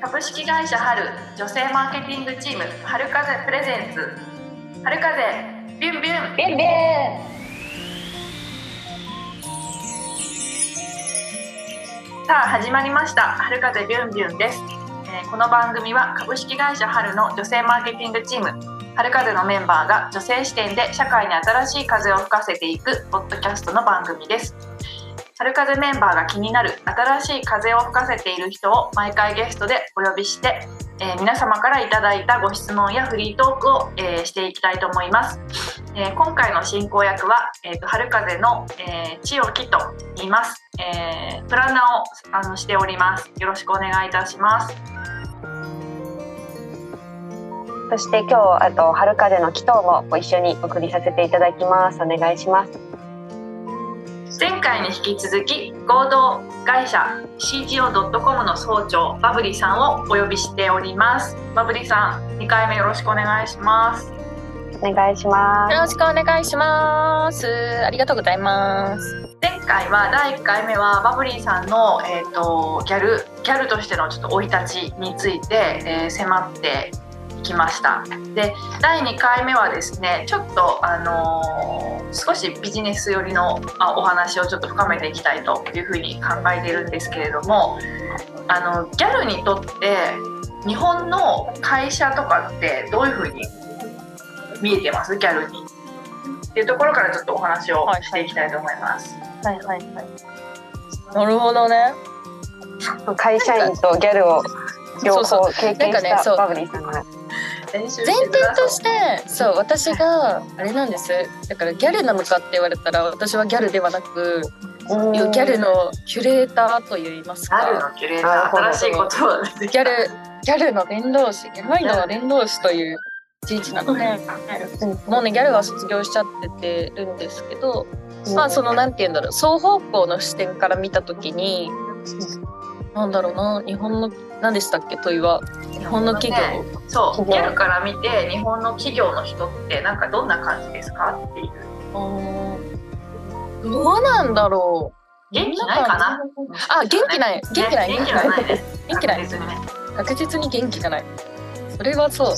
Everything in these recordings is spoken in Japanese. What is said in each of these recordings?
株式会社春女性マーケティングチーム春風プレゼンツ。春風ビュンビュン。ビュンビュンさあ始まりました。春風ビュンビュンです、えーこの番組は株式会社春の女性マーケティングチーム。春風のメンバーが女性視点で社会に新しい風を吹かせていくポッドキャストの番組です。春風メンバーが気になる新しい風を吹かせている人を毎回ゲストでお呼びして、えー皆様からいただいたご質問やフリートークを、えーしていきたいと思います、えー今回の進行役は、えーと春風の、えー千代木と言います、えープランナーをあのしております。よろしくお願いいたします。そして今日あと春風の祈祷もご一緒にお送りさせていただきます。お願いします。前回に引き続き合同会社 CGO.com の総長バブリさんをお呼びしておりますバブリさん2回目よろしくお願いしますお願いしまよろしくお願いします。ありがとうございます。前回は第1回目はバブリーさんの、えー、とギャルギャルとしてのちょっと生い立ちについて、えー迫っていきましたで第2回目はですねちょっと、あのー少しビジネス寄りのあお話をちょっと深めていきたいというふうに考えているんですけれどもあのギャルにとって日本の会社とかってどういうふうに見えてます？ギャルにっていうところからちょっとお話をしていきたいと思います。はいはいはい。なるほどね。す会社員とギャルを両そう方経験なんかねそう。したバブリーさんが。前提前提として、そう私があれなんです。だからギャルなのかって言われたら、私はギャルではなく、ギャルのキュレーターと言いますあるか。のキュレーター。新しい言葉ギャルギャルの伝道師、ギャルの伝道師という字字なので、もうねギャルは卒業しちゃっててるんですけど、まあそのなんて言うんだろう。双方向の視点から見た時に、なんだろうな日本の何でしたっけ問いは。日本の企業、そうギャルから見て日本の企業の人ってなんかどんな感じですか？っていう。どうなんだろう。元気ないかな？あ元気ない。元気ない。ね元気がないね。元気ない。確実にね。確実に元気がない。それはそう。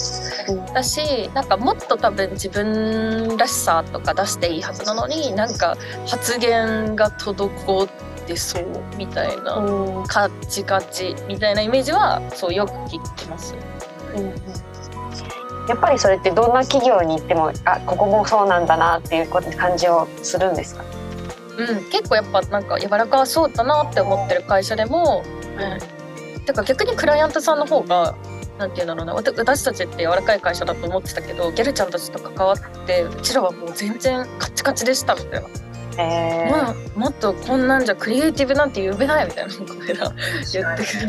だしなんかもっと多分自分らしさとか出していいはずなのになんか発言が滞ってそうみたいなうん。カッチカチみたいなイメージはそうよく聞きます。やっぱりそれってどんな企業に行ってもあここもそうなんだなっていう感じをするんですか？うん、結構やっぱなんか柔らかそうだなって思ってる会社でも、うん、てか逆にクライアントさんの方がなんていうんだろうな。私たちって柔らかい会社だと思ってたけどギャルちゃんたちと関わってうちらはもう全然カッチカチでしたみたいな、えー。もっとこんなんじゃクリエイティブなんて呼べないみたいなことが言ってくださって。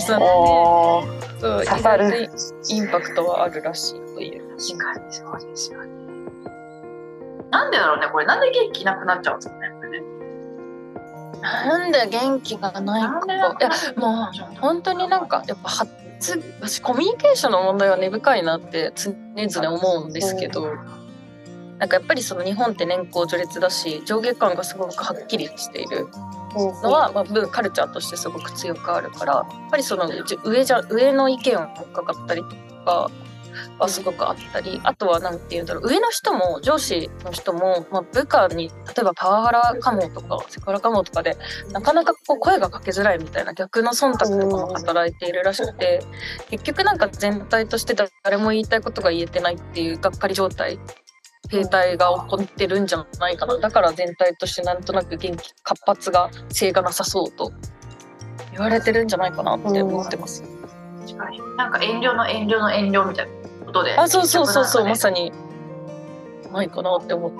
そう意刺さるインパクトはあるらしいという。確かに。そうですよねなんでだろうねこれなんで元気なくなっちゃうんですかね。なんで元気がないかいやもう本当になんかやっぱ発私コミュニケーションの問題は根深いなって常々思うんですけど、なんかやっぱりその日本って年功序列だし上下感がすごくはっきりしているのは、まあ、文カルチャーとしてすごく強くあるからやっぱりそのじ上じゃ上の意見を伺ったりとかはすごくあったりあとは何て言うんだろう上の人も上司の人も、まあ、部下に例えばパワハラかもとかセクハラかもとかでなかなかこう声がかけづらいみたいな逆の忖度とかも働いているらしくて結局なんか全体として誰も言いたいことが言えてないっていうがっかり状態停滞が起こってるんじゃないかな。だから全体としてなんとなく元気活発が性がなさそうと言われてるんじゃないかなって思ってます。確かに。なんか遠慮の遠慮の遠慮みたいなことであそうそうそうそう、ま結局さにないかなって思って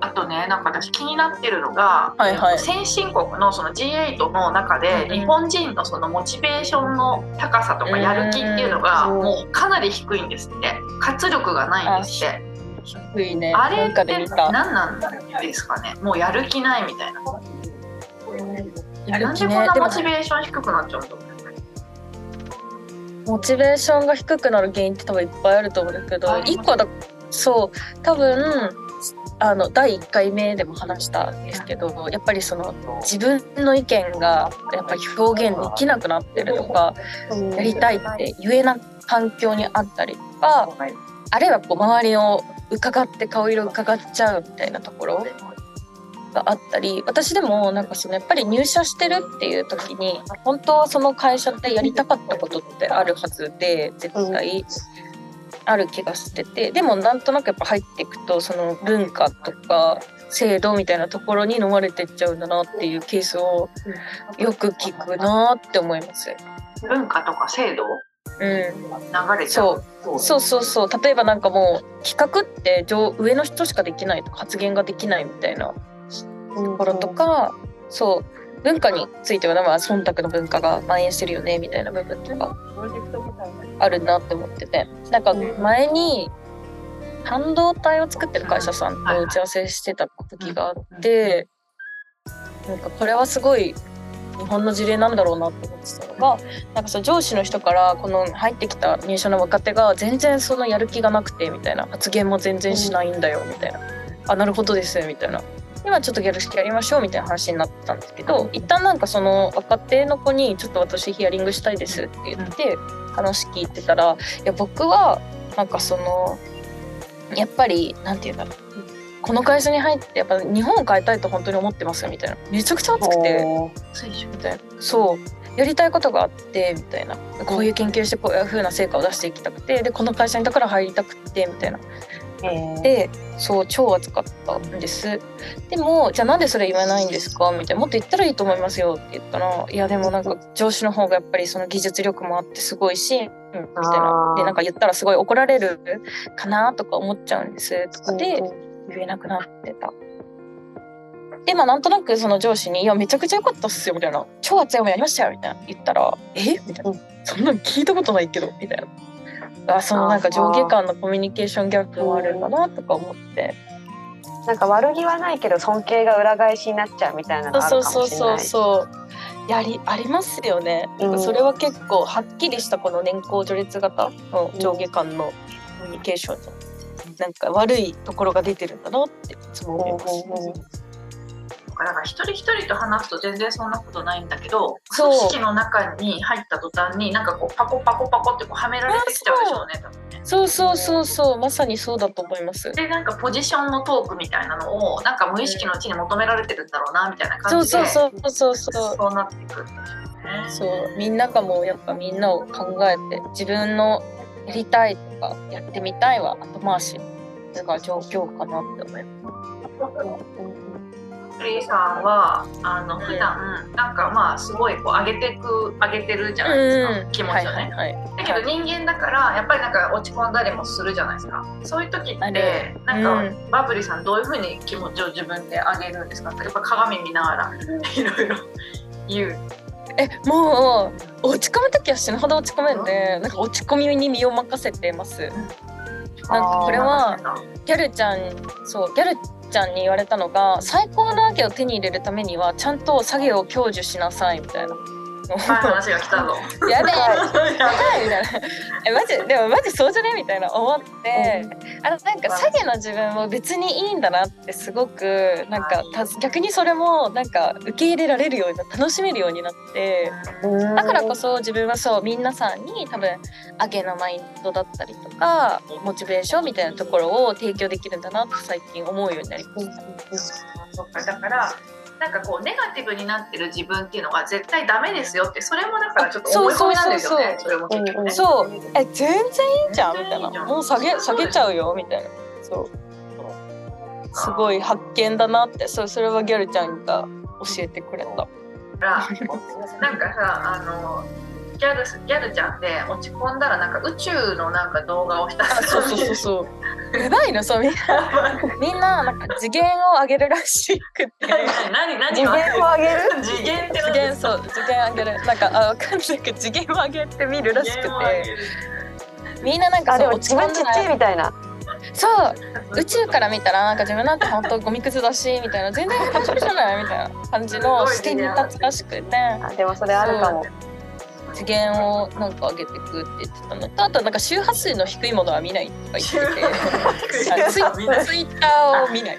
あとねなんか私気になってるのが、はいはい。先進国のその G8 の中でうん日本人のそのモチベーションの高さとかやる気っていうのがうん。もうかなり低いんですって。活力がないんですって低いね。あれって。何なんですかね。もうやる気ないみたいな。やる気なんでこんなモチベーション低くなっちゃうんだろうモチベーションが低くなる原因って多分いっぱいあると思うんだけど一個はだそう多分あの第1回目でも話したんですけどやっぱりその自分の意見がやっぱり表現できなくなってるとかやりたいって言えない環境にあったりとかあるいはこう周りを伺って顔色伺っちゃうみたいなところがあったり私でもなんかそのやっぱり入社してるっていう時に本当はその会社でやりたかったことってあるはずで絶対ある気がしててでもなんとなくやっぱ入っていくとその文化とか制度みたいなところに飲まれてっちゃうんだなっていうケースをよく聞くなって思います。文化とか制度？うん、流れちゃう。そう。そう。そうそう例えばなんかもう企画って上上の人しかできないとか発言ができないみたいな。ところとか、そう。文化についてはまあ忖度の文化が蔓延してるよねみたいな部分とかあるなって思ってて。なんか前に半導体を作ってる会社さんと打ち合わせしてた時があってなん。かこれはすごい日本の事例なんだろうなって思ってたのがなんかその上司の人からこの入ってきた入社の若手が全然そのやる気がなくてみたいな発言も全然しないんだよみたいな。あなるほどですみたいな。今ちょっとギャル式やりましょうみたいな話になったんですけど一旦なんかその若手の子にちょっと私ヒアリングしたいですって言って話聞いてたらいや僕はなんかそのやっぱりなんて言うんだろうこの会社に入ってやっぱ日本を変えたいと本当に思ってますよみたいな。めちゃくちゃ熱くてみたいなそうやりたいことがあってみたいな。こういう研究してこういう風な成果を出していきたくてでこの会社にだから入りたくてみたいな。でそう超熱かったんです。でもじゃあなんでそれ言わないんですか？みたいな。もっと言ったらいいと思いますよって言ったらいやでもなんか上司の方がやっぱりその技術力もあってすごいし、うん、みたいな。でなんか言ったらすごい怒られるかなとか思っちゃうんです。とかで言えなくなってた。でまあなんとなくその上司に「いやめちゃくちゃ良かったっすよ」みたいな「超熱い思いやりましたよ」みたいな。言ったら「え？みたいな「そんなの聞いたことないけど」みたいな。あそのなんか上下間のコミュニケーションギャップもあるんだなとか思って。なんか悪気はないけど尊敬が裏返しになっちゃうみたいなのがあるかもしれない。そうそうそうそうやりありますよね、うん。それは結構はっきりしたこの年功序列型の上下間のコミュニケーションのなんか悪いところが出てるんだなっていつも思います。だから一人一人と話すと全然そんなことないんだけど組織の中に入った途端になんかこうパコパコパコってこうはめられてきちゃうでしょうね多分ね。そうそうそうそうまさにそうだと思います。でなんかポジションのトークみたいなのをなんか無意識のうちに求められてるんだろうなみたいな感じでそうそうそうそうそうなっていくんでしょうね。そうみんながもうやっぱみんなを考えて自分のやりたいとかやってみたいは後回しそれが状況かなって思います。リーさんはあの普段なんかまあすごいこう上げてく上げてるじゃないですか、気持ちをね。はいはいはい、だけど人間だからやっぱりなんか落ち込んだりもするじゃないですか。そういう時あってる。なんか、うバブリーさんどういうふうに気持ちを自分で上げるんですか？やっぱ鏡見ながらいろいろ言うえもう落ち込む時は死ぬほど落ち込めんでなんか落ち込みに身を任せてます。なんかこれはギャルちゃんそうギャルちゃんに言われたのが最高の上げを手に入れるためにはちゃんと下げを享受しなさいみたいな。はい話が来たぞ。やべえ。ややばい。みたいなえマジでもマジそうじゃね？みたいな思って、あのなんか下げの自分も別にいいんだなってすごくなんかた逆にそれもなんか受け入れられるようにな楽しめるようになって。だからこそ自分はそう皆さんに多分上げのマインドだったりとかモチベーションみたいなところを提供できるんだなって最近思うようになりました。そっかだからなんかこうネガティブになってる自分っていうのが絶対ダメですよってそれもだからちょっと思い込みなんですよねそれも結局ね。そう。え全然いいじゃんみたいな。んもう下げ下げちゃうよ？みたいな。そう。すごい発見だなって。そうそれはギャルちゃんが教えてくれた。からなんかさあのギャルギャルちゃんで落ち込んだらなんか宇宙のなんか動画をひたらそうそうそうそう。やばいのそうみんなみんななんか次元を上げるらしくて。何何次元を上げる次元って次元そう次元上げるなんかあわかんないけど次元を上げてみるらしくてみんななんかあでも自分ちっちゃいみたいな。そう宇宙から見たらなんか自分なんて本当ゴミくずだしみたいな全然大丈夫じゃないみたいな感じの視点に立つらしくてあでもそれあるかも。次元をなんか上げていくって言ってたの。とあとなんか周波数の低いものは見ないとか言ってて。あツイツイッターを見ない。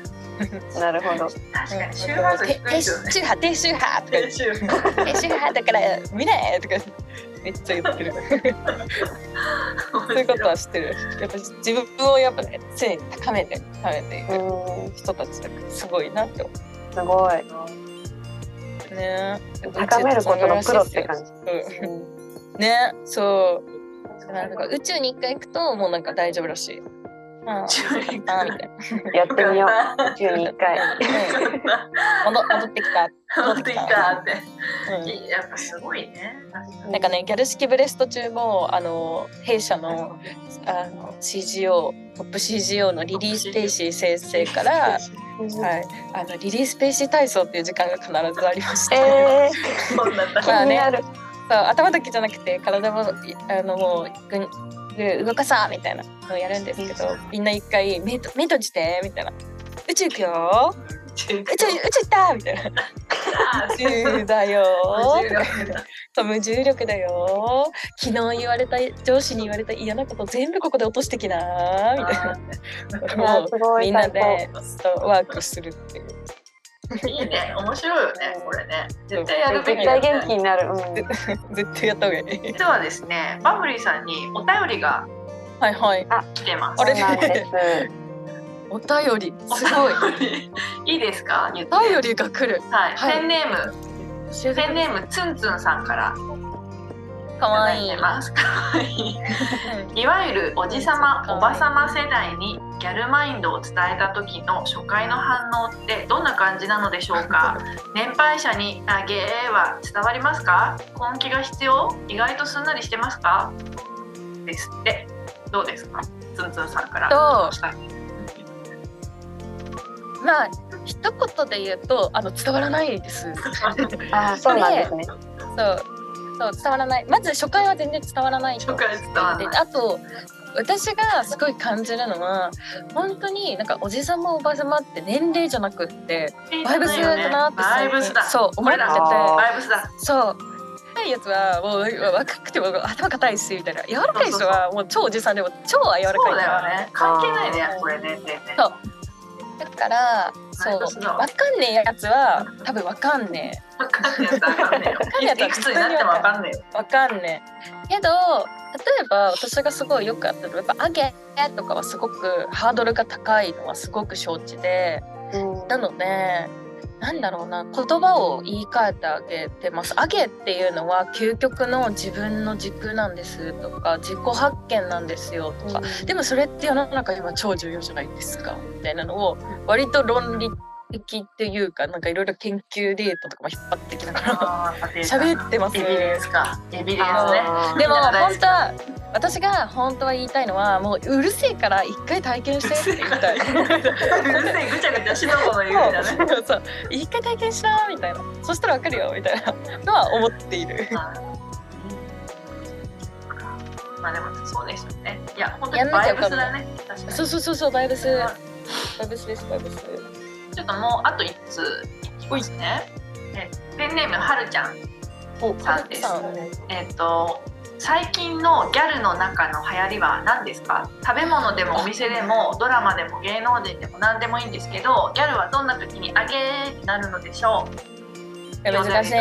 なるほど。確かに周波数低周波低周波とか低周波。低周波だから見ないとか。めっちゃ言ってる。そういうことは知ってる。やっぱ自分をやっぱね常に高めて高めていくうん、人たちだからすごいなって思すごい。うね。高めることのプロって感じ。ねそうなんか宇宙に一回行くともうなんか大丈夫らしいみたいな。やってみよう。宇宙に一回。戻戻ってきた。戻ってきた。って。うん。やっぱすごいね。なんかねギャル式ブレスト中もあの弊社のあの CGO トップ CGO のリリー・スペイシー先生から、はい、あのリリー・スペイシー体操っていう時間が必ずありまして、え そう頭だけじゃなくて体もいあのもうぐぐ動かさみたいなのをやるんですけどみんな一回目と目閉じてみたいな。宇宙行くよ宇宙宇宙行ったみたいな。宇宙 だよそう無重力だよ昨日言われた上司に言われた嫌なこと全部ここで落としてきなみたいな。もうみんな最でワークするっていう いいね、面白いよね、これね。絶対やるべき絶対元気になる。うん。絶対やった方がいい。実はですね、バブリーさんにお便りがはいはい。来てます。あれ？そうなんです。お便り。すごい。い。いいですか？お便りが来る。はい、はい。ペンネーム、ペンネームツンツンさんからかわいい。ます。かわいい。いわゆるおじさま、おばさま世代にギャルマインドを伝えた時の初回の反応ってどんな感じなのでしょうか？年配者に「あげー」は伝わりますか？根気が必要？意外とすんなりしてますか？ですって。どうですか？ツンツンさんから。どうまあ一言で言うとあの伝わらないです。あー、そうなんですね。そうそう伝わらない。まず初回は全然伝わらないと。初回伝わらでない。あと私がすごい感じるのは本当になんかおじさまおばさまって年齢じゃなくってバイブスだなってバイブスだ。そう思ってて。これだバイブスだ。そう。若いやつはもう若くても頭硬いしみたいな。柔らかい人はもう超おじさんでも超柔らかいからね。関係ないねこれねそうだからそうバイブスだわわかんねえやつは多分わかんねわかんねえやつわかんねえよ。かんねえやつはいくつになってもわかんねえよ。えわかんねえ。けど例えば私がすごいよくやってるやっぱ「あげ」とかはすごくハードルが高いのはすごく承知で。うん。なのでなんだろうな言葉を言い換えてあげてます。あげっていうのは究極の自分の軸なんですとか自己発見なんですよとか、でもそれって世の中今超重要じゃないですかみたいなのを割と論理的っていうかなんかいろいろ研究データとかも引っ張ってきながら喋ってますエビデンスか。エビデンスね私が本当は言いたいのはもううるせえから一回体験してって言いたい。うるせえぐちゃぐちゃしのこの言うんだねそうそう一回体験しなみたいな。そしたらわかるよみたいな。のは思っている まあでもそうですよね。いや本当にバイブスだね。確かに。そうそうそうそうバイブス。バイブスですバイブスちょっともうあと一ついきますね。えペンネームはるちゃんさんです。えっ、と最近のギャルの中の流行りは何ですか？食べ物でもお店でもドラマでも芸能人でも何でもいいんですけどギャルはどんな時にあげーってなるのでしょう？難しい。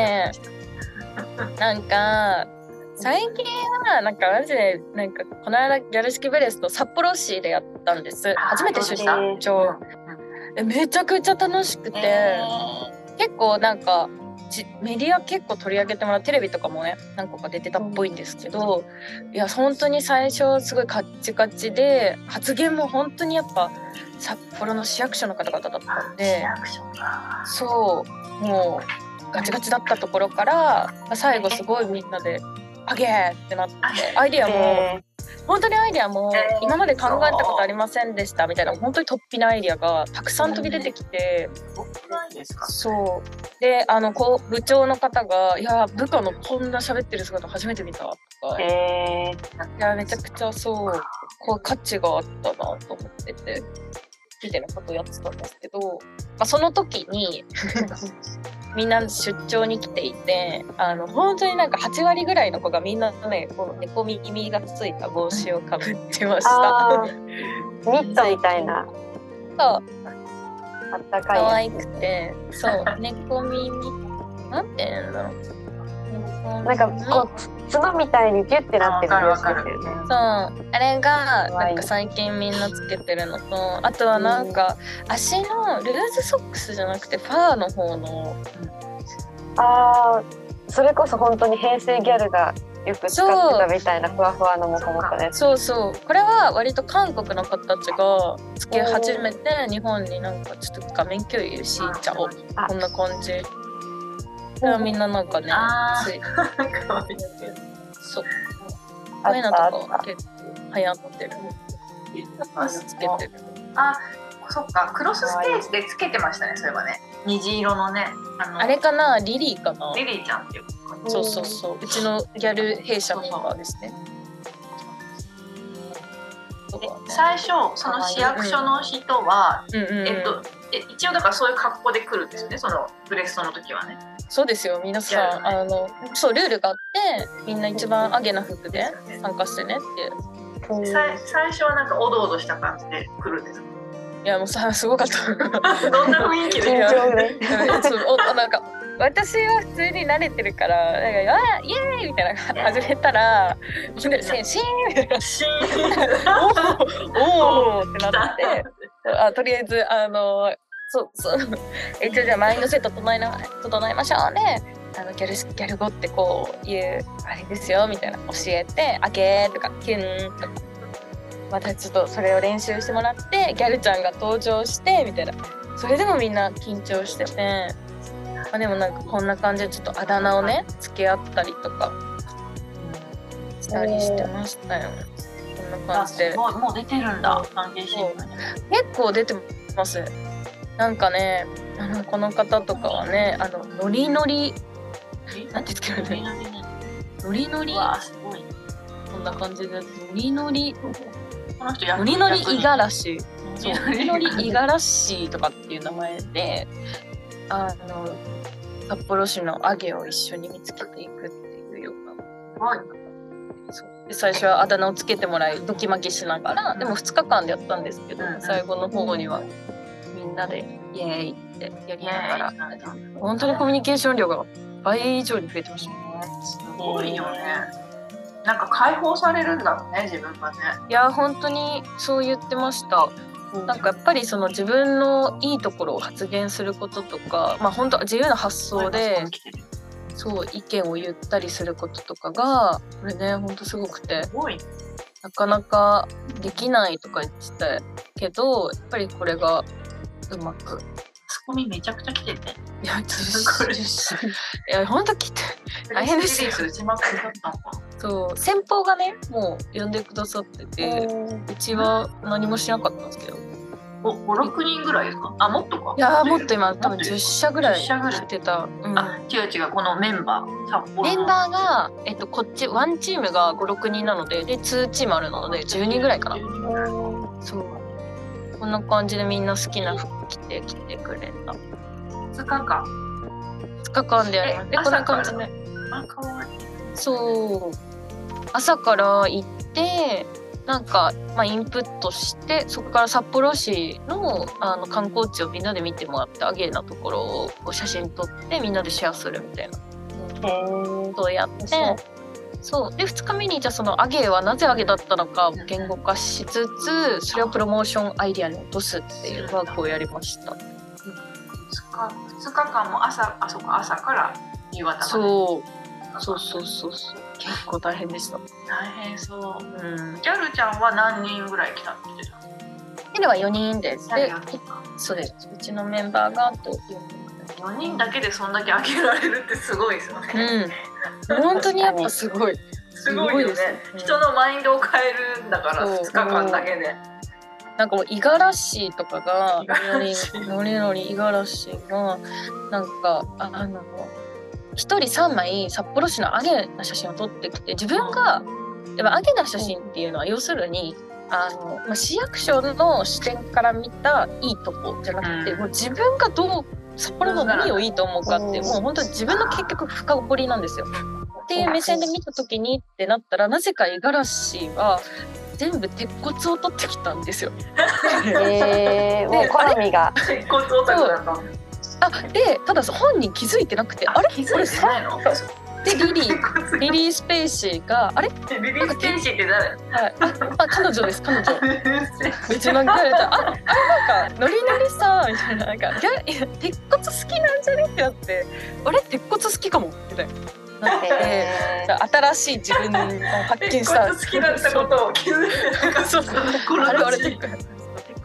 なんか最近はなんかマジでなんかこの間ギャル式ブレスと札幌市でやったんです。初めて出張えめちゃくちゃ楽しくて、え結構なんかじメディア結構取り上げてもらう。テレビとかもね何個か出てたっぽいんですけどいや本当に最初すごいカッチカチで発言も本当にやっぱ札幌の市役所の方々だったん市で役所か。そうもうガチガチだったところから、まあ最後すごいみんなで「あげー!」ってなってアイディアもえ本当にアイディアもえー。今まで考えたことありませんでしたみたいな本当に突飛なアイディアがたくさん飛び出てきて。そう。であのこう部長の方が「いや部下のこんな喋ってる姿初めて見た」とか、ー、いえやめちゃくちゃそうこう価値があったなと思っててみたいなことをやってたんですけど、まあ、その時に みんな出張に来ていてあの本当になんか8割ぐらいの子がみんなねこの猫耳がついた帽子をかぶってました。あー ミットみたいな。そうあったかい可愛くてそう猫耳なんて言うんだろうなんかこう角みたいにギュッてなってるやつですよねそう。あれがなんか最近みんなつけてるのとあとはなんか足のルーズソックスじゃなくてファーの方の。あーそれこそ本当に平成ギャルがよく使ってたみたいなふわふわのモコモコですそう。そう。これは割と韓国の方たちがつけ始めて日本になんかちょっと画面共有しちゃおう。あこんな感じそれはみんななんかねつい可愛い。そう。こあういうのとか結構流行ってる。つけてるあそっか。クロスステージでつけてましたねそういえばね。虹色のね。あのあれかな？リリーかな？リリーちゃんっていう。子そうそうそう。うちのギャル弊社メンバーですね。で最初その市役所の人は、えっとえ一応だからそういう格好で来るんですよねそのブレストの時はねそうですよ皆さん、あのそうルールがあってみんな一番アゲな服で参加してねっていう。さい最初はなんかおどおどした感じで来るんですか？いやもうさすごかった。どんな雰囲気で なんか私は普通に慣れてるからなんかあイエーイみたいな始めたらみんなでシーン。シーン。みたいなシーンおーおーってなって。あとりあえずあのそうそう。一応じゃあマインドセット整えな整えましょうね。あのギャルギャル語ってこういうあれですよみたいな。教えて「あけ」とか「キュン」とか。またちょっとそれを練習してもらってギャルちゃんが登場してみたいな。それでもみんな緊張してて、まあ、でもなんかこんな感じでちょっとあだ名をね付け合ったりとか。したりしてましたよ。こんなあ感じで。もう出てるんだ。結構出てますなんかねあのこの方とかはねあのノリノリなんて言ってるのノリノリ？うわすごいこんな感じで。ノリノリ？この人役ノリノリ役に五十嵐。そうノリノリノ五十嵐とかっていう名前であの札幌市のアゲを一緒に見つけていくっていうような。はい。そう。で最初はあだ名をつけてもらいドキマキしながらでも2日間でやったんですけどうん最後の方には。みんなで。イエーイ。ってやりながら。本当にコミュニケーション量が倍以上に増えてましたすごいよね。なんか解放されるんだろうね自分がね。いや本当にそう言ってました。なんかやっぱりその自分のいいところを発言することとかまあ本当自由な発想でそう意見を言ったりすることとかがこれね本当すごくて。なかなかできないとか言ってたけどやっぱりこれがうまくツッコミめちゃくちゃ来てて。いやこれ。いや本当来て大変ですよ。そう先方がねもう呼んでくださっててうちは何もしなかったんですけど。お56人ぐらいですか？あもっとか？いやーもっと今多分もっと10社ぐらい10社ぐらい。来てた、うん。あ違う違うこのメンバーメンバーが、えっと、こっちワンチームが56人なのでで2チームあるので10人ぐらいかな。そうこんな感じでみんな好きな服着て来てくれた。2日間。2日間でやりますえでこんな感じで。あかわいいそう。朝から行ってなんか、まあ、インプットしてそこから札幌市のあの観光地をみんなで見てもらってアゲーなところを写真撮ってみんなでシェアするみたいな。ことをやってそう。で2日目にじゃあそのアゲーはなぜアゲだったのかを言語化しつつそれをプロモーションアイディアに落とすっていうワークをやりました。2日2日間も朝あそこ朝から夕方まで。そう。そうそうそうそう。結構大変でした。大変そう。うん。ギャルちゃんは何人ぐらい来たって言ってたテレは4人です。で4人か。そうです。うちのメンバーがあと4人。4人だけでそんだけ開けられるってすごいですよね、うん、本当にやっぱすごい。すごいよね。ね。人のマインドを変えるんだからそう。2日間だけでなんかもう五十嵐とかがノリノリ五十嵐がなんかああの一人三枚札幌市のアゲな写真を撮ってきて自分がでもアゲな写真っていうのは要するにあの、まあ、市役所の視点から見たいいとこじゃなくて、うん。もう自分がどう札幌の何をいいと思うかってうん。もう本当に自分の結局深掘りなんですよ。っていう目線で見た時にってなったらなぜか五十嵐は全部鉄骨を取ってきたんですよ。えー、もう好みが。鉄骨オタクだったの。あでただ本人気づいてなくてあれ？気づいてないの？でリリーリリー・スペイシーがあれ、はリリー・スペイシーって誰？い、あ彼女です彼女。うちのギャルじゃあああれなんかノリノリさみたいな。なんか鉄骨好きなんじゃね？ってなって。あれ？鉄骨好きかも。みたいな。なってえ新しい自分を発見鉄した。骨好きだったことを気づいてなかったそうそう。心あれ俺地いい鉄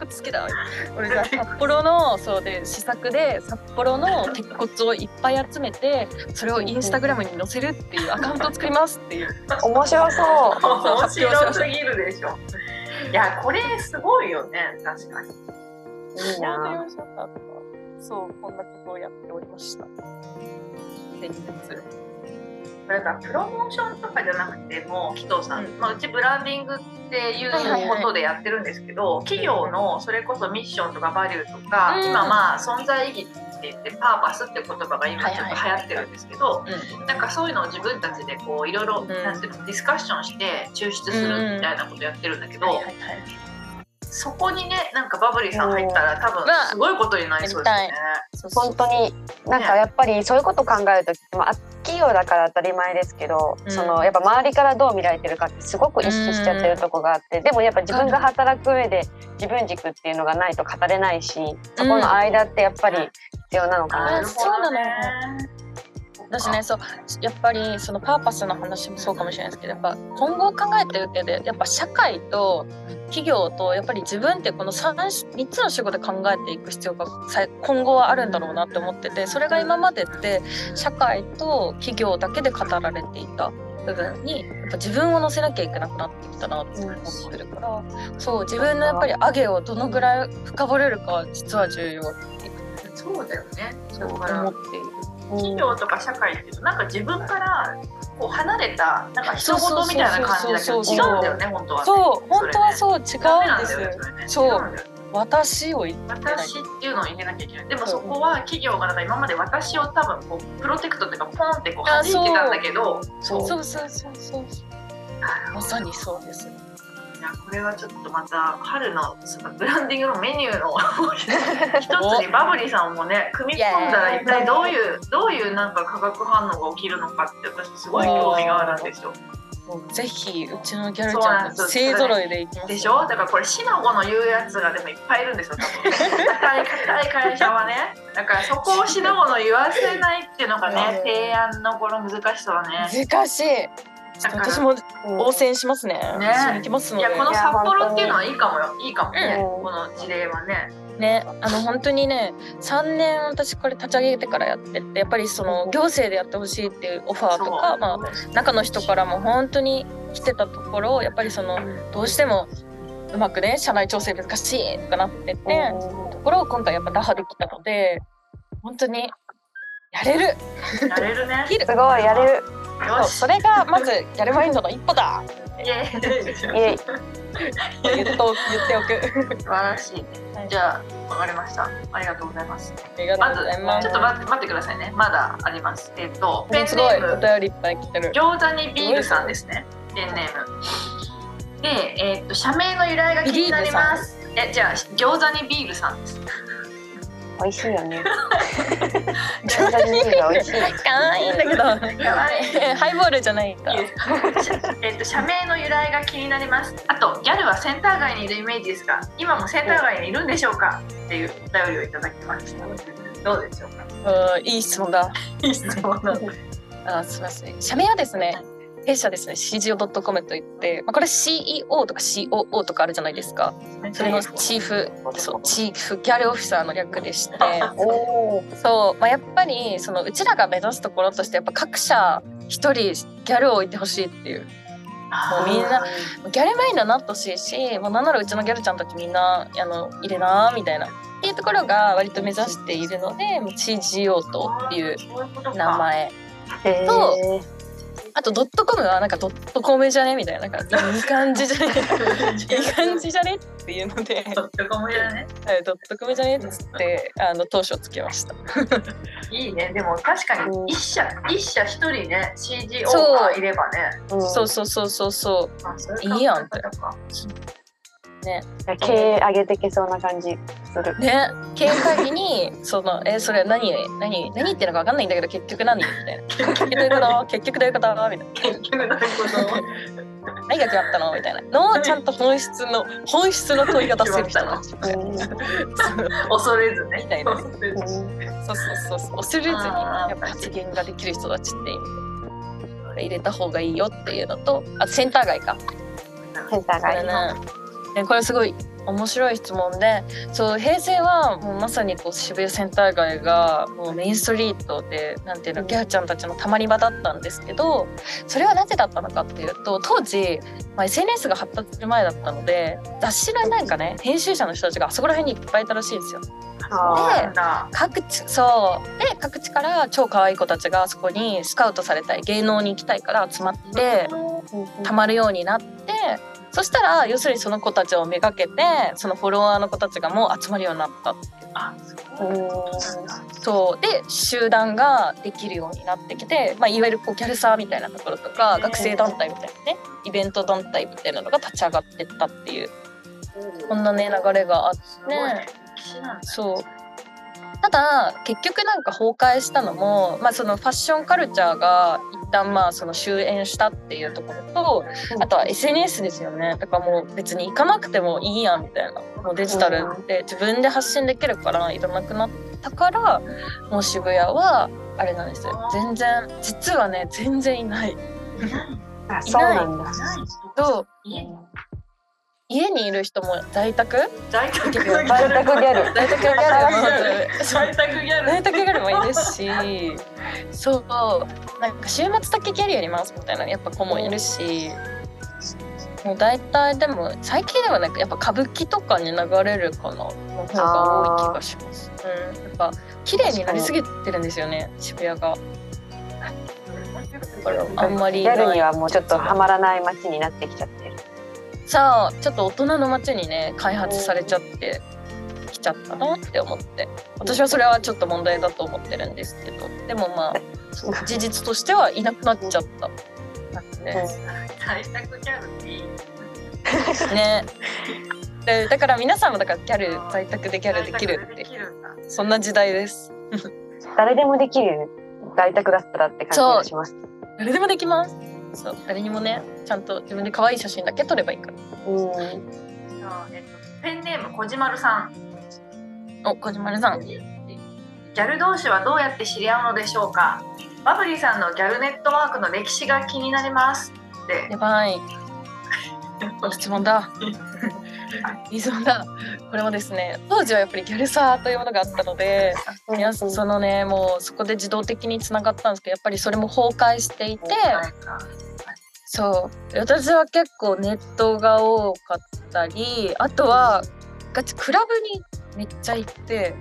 骨好きだ俺が札幌のそうで試作で札幌の鉄骨をいっぱい集めてそれをインスタグラムに載せるっていうアカウントを作りますっていう。ー、面白そう。面白すぎるでしょ。いやこれすごいよね。確かに。いいな。そうこんなことをやっておりました。先日これだプロモーションとかじゃなくても紀藤さん、うん。まあ、うちブランディングっていうはいはいはいことでやってるんですけど、企業のそれこそミッションとかバリューとか、うん。今まあ存在意義って言ってパーパスって言葉が今ちょっと流はいはいはい行ってるんですけど、うんなんかそういうのを自分たちでこういろいろんなんていうのディスカッションして抽出するみたいなことやってるんだけど、はいはいはいそこにねなんかバブリーさん入ったら多分わすごいことになりそうですよね。そうそう。本当になんかやっぱりそういうこと考えると、まあ、企業だから当たり前ですけど、うん。そのやっぱ周りからどう見られてるかってすごく意識しちゃってるとこがあって、でもやっぱ自分が働く上で自分軸っていうのがないと語れないしそこの間ってやっぱり必要なのかな。あなるほどね。私ねそうやっぱりそのパーパスの話もそうかもしれないですけどやっぱ今後を考えてる上でやっぱ社会と企業とやっぱり自分ってこの 3, 3つの仕事で考えていく必要がさ今後はあるんだろうなって思っててそれが今までって社会と企業だけで語られていた部分にやっぱ自分を乗せなきゃいけなくなってきたなって思ってるからそう自分のやっぱり上げをどのぐらい深掘れるかは実は重要そうだよね。だ思からっている。企業とか社会っていうとなんか自分からこう離れたなんか人事みたいな感じだけど違そうんだよね本当はね。そう本当はそう違うんですだよねそう。私を言ってない。私っていうのを入れなきゃいけない。でもそこは企業がなんか今まで私を多分こうプロテクトっていうかポンってこうあ弾いてたんだけど、そう。そうそうそうそう。まさにそうですいやこれはちょっとまた春のそのブランディングのメニューの 一つにバブリーさんもね組み込んだら一体どういうどういうなんか化学反応が起きるのかって私すごい興味があるんですよ。ぜひうちのギャルちゃんと勢ぞろいでいきますでしょ？だからこれシナゴの言うやつがでもいっぱいいるんですよ多分。硬い硬い会社はね。だからそこをシナゴの言わせないっていうのがね 提案のこの難しさはね。難しい私も応戦しますね。ね。行きますいやこの札幌っていうのはいいかもよ。いいかもね、うん。この事例はね。ねあの本当にね3年私これ立ち上げてからやってってやっぱりその行政でやってほしいっていうオファーとか、まあ、中の人からも本当に来てたところやっぱりそのどうしてもうまくね社内調整難しいとかなってて、ところを今回やっぱ打破できたので本当にやれる。やれるね。すごいやれるそれがまずギャルマインドの一歩だ。イエーイ。言っと言っておく。素晴らしい。はい。じゃあわかりました。ありがとうございます。まずちょっと待って待ってくださいね。まだあります。えっ、とペンネーム。便りいっぱい来てる。餃子にビールさんですね。ペンネーム。でえっ、と社名の由来が気になります。えじゃあ餃子にビールさんです美味しいよね。餃子にビールが美味しいかわいいんだけど。かわい。いハイボールじゃないかえっと社名の由来が気になります。あとギャルはセンター街にいるイメージですが今もセンター街にいるんでしょうか？っていうお便りをいただきました。どうでしょうか？うんいい質問だ。いい質問なんで。あすみません。社名はですね弊社ですね CGO.com といって、まあ、これ CEO とか COO とかあるじゃないですか。それのチーフそうチーフギャルオフィサーの略でして。そう、まあ、やっぱりそのうちらが目指すところとしてやっぱ各社一人ギャルを置いてほしいっていう。もうみんなギャルマインドになってほしいしもうなんならうちのギャルちゃんたちみんなあの入れなみたいな。っていうところが割と目指しているので CGO という名前。へそえあとドットコムはなんかドットコムじゃね？みたいななんかいい感じじゃね？いい感じじゃね？っていうので。ドットコムやね？はいドットコムじゃね？っつってあの当初つけました。いいね。でも確かうん。に一社一社一人ね CG オそうーバーいればね。うんそうそうそうそうそう。あそういいやんってか経営上げてけそうな感じする。ね。経営会議に そのえそれ何何何言ってるのか分かんないんだけど結局何みたいな。結局どう？いうこと結局どういうこと？みたいな。結局なるほど何が決まったの？みたいな。のをちゃんと本質の本質の問いが出せる人たち。みたいなう。ん恐れずね。みたいな。恐れず。そうそうそうそう。恐れずにやっぱ発言ができる人たちって入れた方がいいよっていうのとあとセンター街か。センター街。ねねこれすごい面白い質問でそう平成はもうまさにこう渋谷センター街がもうメインストリートでなんていうのギャルちゃんたちのたまり場だったんですけどそれはなぜだったのかっていうと当時、まあ、SNS が発達する前だったので雑誌のなんかね編集者の人たちがあそこら辺にいっぱいいたらしいんですよ。あなんだ各地そう。で各地から超可愛い子たちがそこにスカウトされたい芸能に行きたいから集まってーたまるようになってそしたら要するにその子たちをめがけてそのフォロワーの子たちがもう集まるようになった。あうんそう。で集団ができるようになってきて、まあ、いわゆるこうギャルサーみたいなところとか学生団体みたいなねイベント団体みたいなのが立ち上がってったっていう。こんなね流れがあって。ね。そうただ結局なんか崩壊したのも、まあ、そのファッションカルチャーが一旦まあその終焉したっていうところとあとは SNS ですよね。だからもう別に行かなくてもいいやんみたいな。もうデジタルって自分で発信できるからいらなくなったからもう渋谷はあれなんですよ。全然実はね全然いない。あそうなんだ。と家に家にいる人も在宅？在宅ギ在宅ギャル。在宅ギャル。も在宅ギャル。在宅ギャルもいるし。そう。なんか週末だけギャルやりますみたいなやっぱ子もいるし。もう大体でも最近ではなんかやっぱ歌舞伎とかに流れるかな。の方が多い気がします。うん、やっぱ綺麗になりすぎてるんですよね渋谷が。あんまりギャルになはいもうちょっとはまらない街になってきちゃってる。さあちょっと大人の街にね開発されちゃってきちゃったなって思って私はそれはちょっと問題だと思ってるんですけどでもまあ事実としてはいなくなっちゃった。なんで在宅ギャルっていいねでだから皆さんもだからギャル在宅でギャルできるってそんな時代です。誰でもできる在宅だったらって感じがします。誰でもできます。そう誰にもねちゃんと自分で可愛い写真だけ撮ればいいから。うん。じゃあえっとペンネームこじまるさんお小島さん。ギャル同士はどうやって知り合うのでしょうかバブリーさんのギャルネットワークの歴史が気になりますってやばい質問だ。いい質問だ。これもですね当時はやっぱりギャルサーというものがあったので皆さんそのねもうそこで自動的につながったんですけどやっぱりそれも崩壊していてそう。私は結構ネットが多かったりあとはガチクラブにめっちゃ行って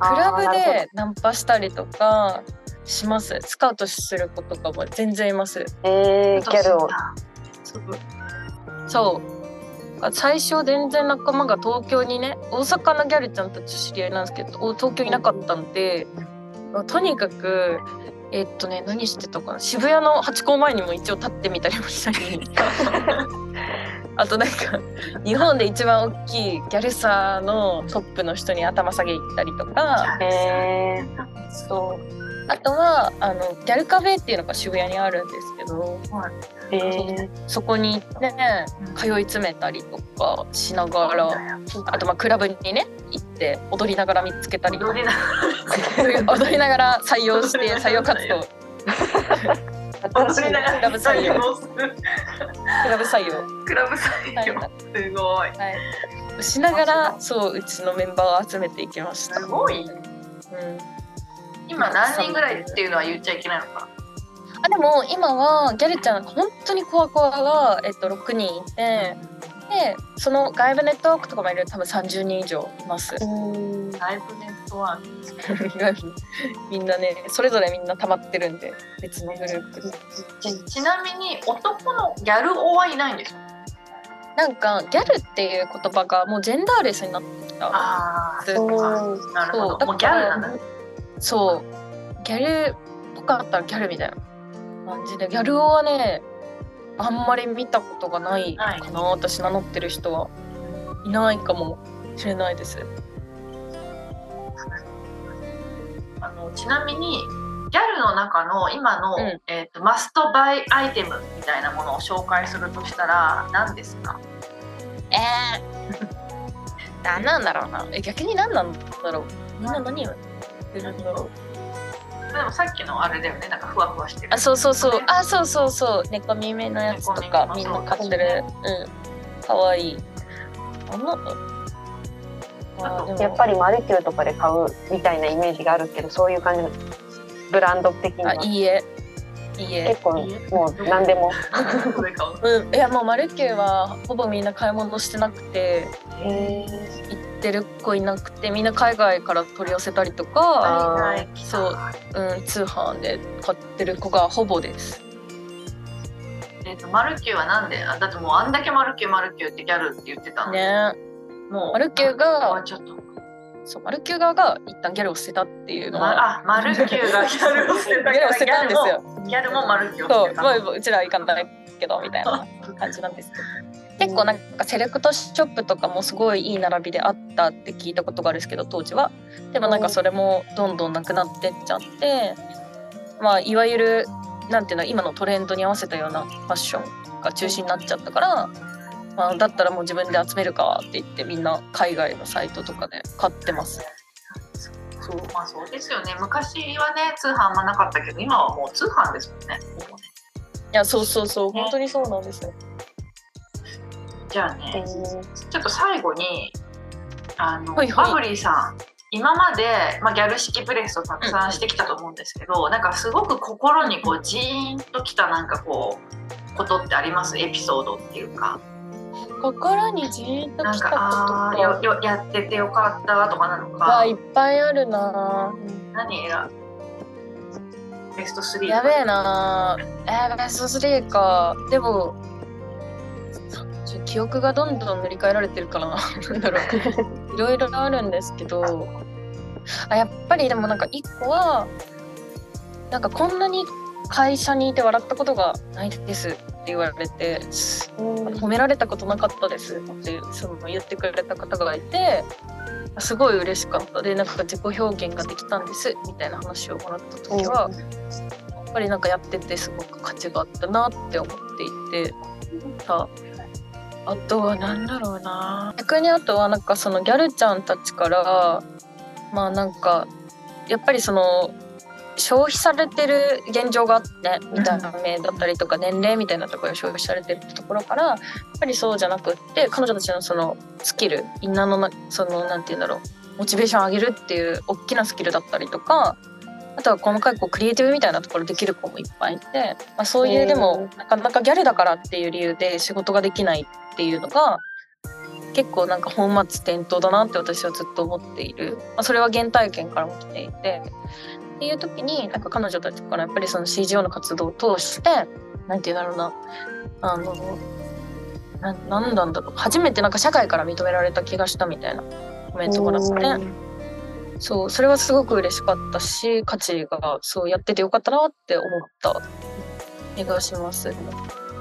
クラブでナンパしたりとかします。スカウトする子とかも全然います。えー、ギャルを。そう最初全然仲間が東京にね大阪のギャルちゃんたち知り合いなんですけどお東京いなかったんでとにかくえっとね何してたかな渋谷のハチ公前にも一応立ってみたりもしたり。あとなんか日本で一番大きいギャルサーのトップの人に頭下げ行ったりとか。えそう。あとはあのギャルカフェっていうのが渋谷にあるんですけど。ー、えー、そこに行って通い詰めたりとかしながらあとまあクラブにね行って踊りながら見つけたりとか。踊りな踊りながら採用して 採用活動。新しい踊りながら採用。クラブ採用。クラブ採用。はいすごい。はい。しながらそううちのメンバーを集めていきました。すごい。うん。今何人ぐらいっていうのは言っちゃいけないのかあでも今はギャルちゃん本当にコアコアが、えっと、6人いてでその外部ネットワークとかもいると多分30人以上います。うんライブネットワーク。みんなねそれぞれみんな溜まってるんで別のグループ。でちちなみに男のギャル男はいないんですよなんかギャルっていう言葉がもうジェンダーレスになってきた。ああそうう。んなるほど。もうギャルなんだ。そう。ギャルっぽかったらギャルみたいな感じでギャル男はねあんまり見たことがないかな私名乗ってる人は。いないかもしれないです。あのちなみにギャルの中の今の、うん。えー、とマストバイアイテムみたいなものを紹介するとしたら何ですか？えー、何なんだろうな。え逆に何なんだろう。みんな何をやってるんだろうでもさっきのあれだよね。なんかふわふわしてる。あそうそうそう。ねあそうそうそう。猫耳のやつとかみんな買ってる。うん。かわいい。あのやっぱりマルキューとかで買うみたいなイメージがあるけどそういう感じのブランド的には。あいいえ。いいえ。結構もう何でも。ううん。いやもうマルキューはほぼみんな買い物してなくて。へ行ってる子いなくてみんな海外から取り寄せたりとか、海外来た。そううん、通販で買ってる子がほぼです。えー、とマルキューはなんで？あだってもうあんだけマルキューマルキューってギャルって言ってたのに、ね。もうマルキューがそうマルキュー側が一旦ギャルを捨てたっていうのはまあマルキューがギャルを捨てたギャルを捨てたんですよ。ギャルもマルキューをそう、捨てたまあ、うちらはいかんないけどみたいな感じなんですけど結構なんかセレクトショップとかもすごいいい並びであったって聞いたことがあるんですけど当時は。でもなんかそれもどんどんなくなってっちゃってまあいわゆるなんていうの今のトレンドに合わせたようなファッションが中心になっちゃったから、まあ、だったらもう自分で集めるかって言ってみんな海外のサイトとかで買ってます。そうまあそうですよね。昔はね通販あんまなかったけど今はもう通販ですもんね。いやそうそうそう。本当にそうなんですよじゃあねえちょっと最後にあの、はいはい。バブリーさん今まで、まあ、ギャル式ブレスをたくさんしてきたと思うんですけど、なんかすごく心にこうジーンときたなんかこうことってあります？エピソードっていうか。心にじーっときたことあーよよやっててよかったとかなのか。わいっぱいあるな。何ベスト3やべえな。えー、ベスト3か。でもちょ記憶がどんどん塗り替えられてるからな。なんだろう。いろいろあるんですけどあやっぱりでもなんか一個はなんかこんなに会社にいて笑ったことがないですって言われて褒められたことなかったですってその言ってくれた方がいてすごい嬉しかった。でなんか自己表現ができたんですみたいな話をもらった時は、やっぱりなんかやっててすごく価値があったなって思っていてさあとは何だろうな。逆にあとはなんかそのギャルちゃんたちからまあなんかやっぱりその消費されてる現状があって見た目だったりとか年齢みたいなところで消費されてるところからやっぱりそうじゃなくって彼女たちのそのスキルインナーのなそのなんて言うんだろうモチベーション上げるっていう大きなスキルだったりとかあとは細かいこうクリエイティブみたいなところできる子もいっぱいいて、まあ、そういうでもなかなかギャルだからっていう理由で仕事ができないっていうのが結構なんか本末転倒だなって私はずっと思っている、まあ、それは原体験からも来ていて。っていう時になんか彼女たちからやっぱりその CGO の活動を通してなんて言うんだろうな。あのななんなんだろう。初めてなんか社会から認められた気がしたみたいな。コメントもらって。そうそれはすごく嬉しかったし価値がそうやっててよかったなって思った気がします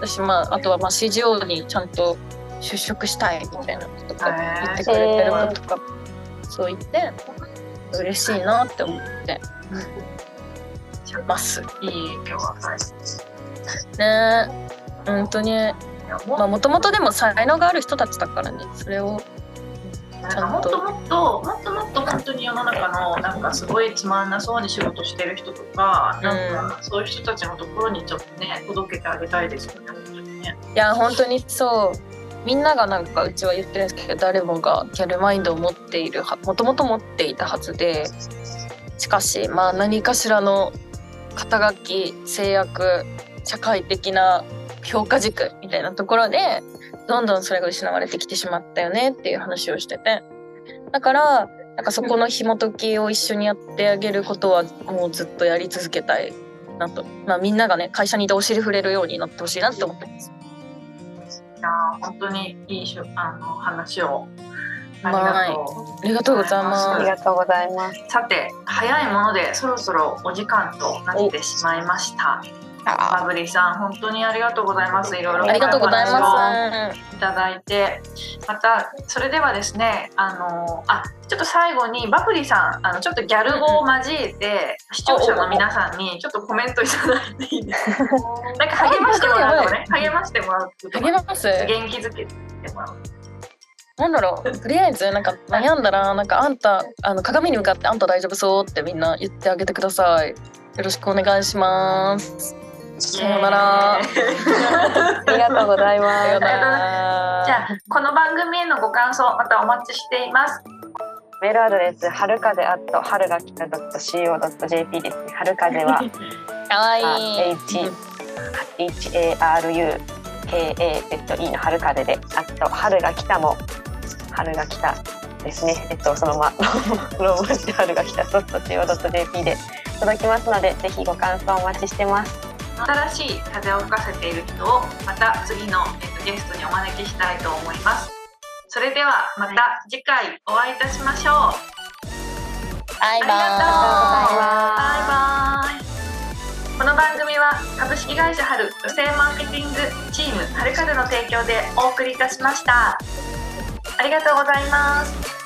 私まああとはまあ CGO にちゃんと出職したいみたいなこととか言ってくれてる子とかそう。言って嬉しいなって思ってます。いい。今日はね。え本当に。まあもともとでも才能がある人たちだからねそれをなんかもっともっともっともっと本当に世の中のなんかすごいつまんなそうに仕事してる人とか、なんかそういう人たちのところにちょっとね届けてあげたいですよね。いや本当にそう。みんながなんかうちは言ってるんですけど誰もがギャルマインドを持っているはもともと持っていたはずでしかしまあ何かしらの肩書き制約社会的な評価軸みたいなところでどんどんそれが失われてきてしまったよねっていう話をしてて。だからなんかそこの紐解きを一緒にやってあげることはもうずっとやり続けたいなと、まあ、みんながね会社にいてお尻触れるようになってほしいなって思ってます。いや本当にいいしゅあの話を。ありはいがとう。ありがとうございます。ありがとうございます。さて早いものでそろそろお時間となってしまいましたバブリーさん本当にありがとうございます。いろいろありがとうございます。をいただいて。またそれではですねあのあちょっと最後にバブリーさんあのちょっとギャル語を交えて視聴者の皆さんにちょっとコメントいただいていいですか？なんか励ましてもらうとね励ましてもらうと励ます？元気づけてもらう。なんだろう。とりあえずなんか悩んだらなんかあんたあの鏡に向かってあんた大丈夫そうってみんな言ってあげてください。よろしくお願いしますさようなら ありがとうございます。じゃあこの番組へのご感想またお待ちしています。メールアドレスはるかぜアット春が来た .co.jp ですね。春風はかわいい H H A R U K A Z E の春風であと春が来たも春が来たですね。えっとそのまま ローマ字で春が来た .co.jp で届きますのでぜひご感想お待ちしてます。新しい風を吹かせている人をまた次の、えっと、ゲストにお招きしたいと思います。それではまた次回お会いいたしましょう。バイバありがとうーイバイバイ。この番組は株式会社春女性マーケティングチーム春風の提供でお送りいたしました。ありがとうございます。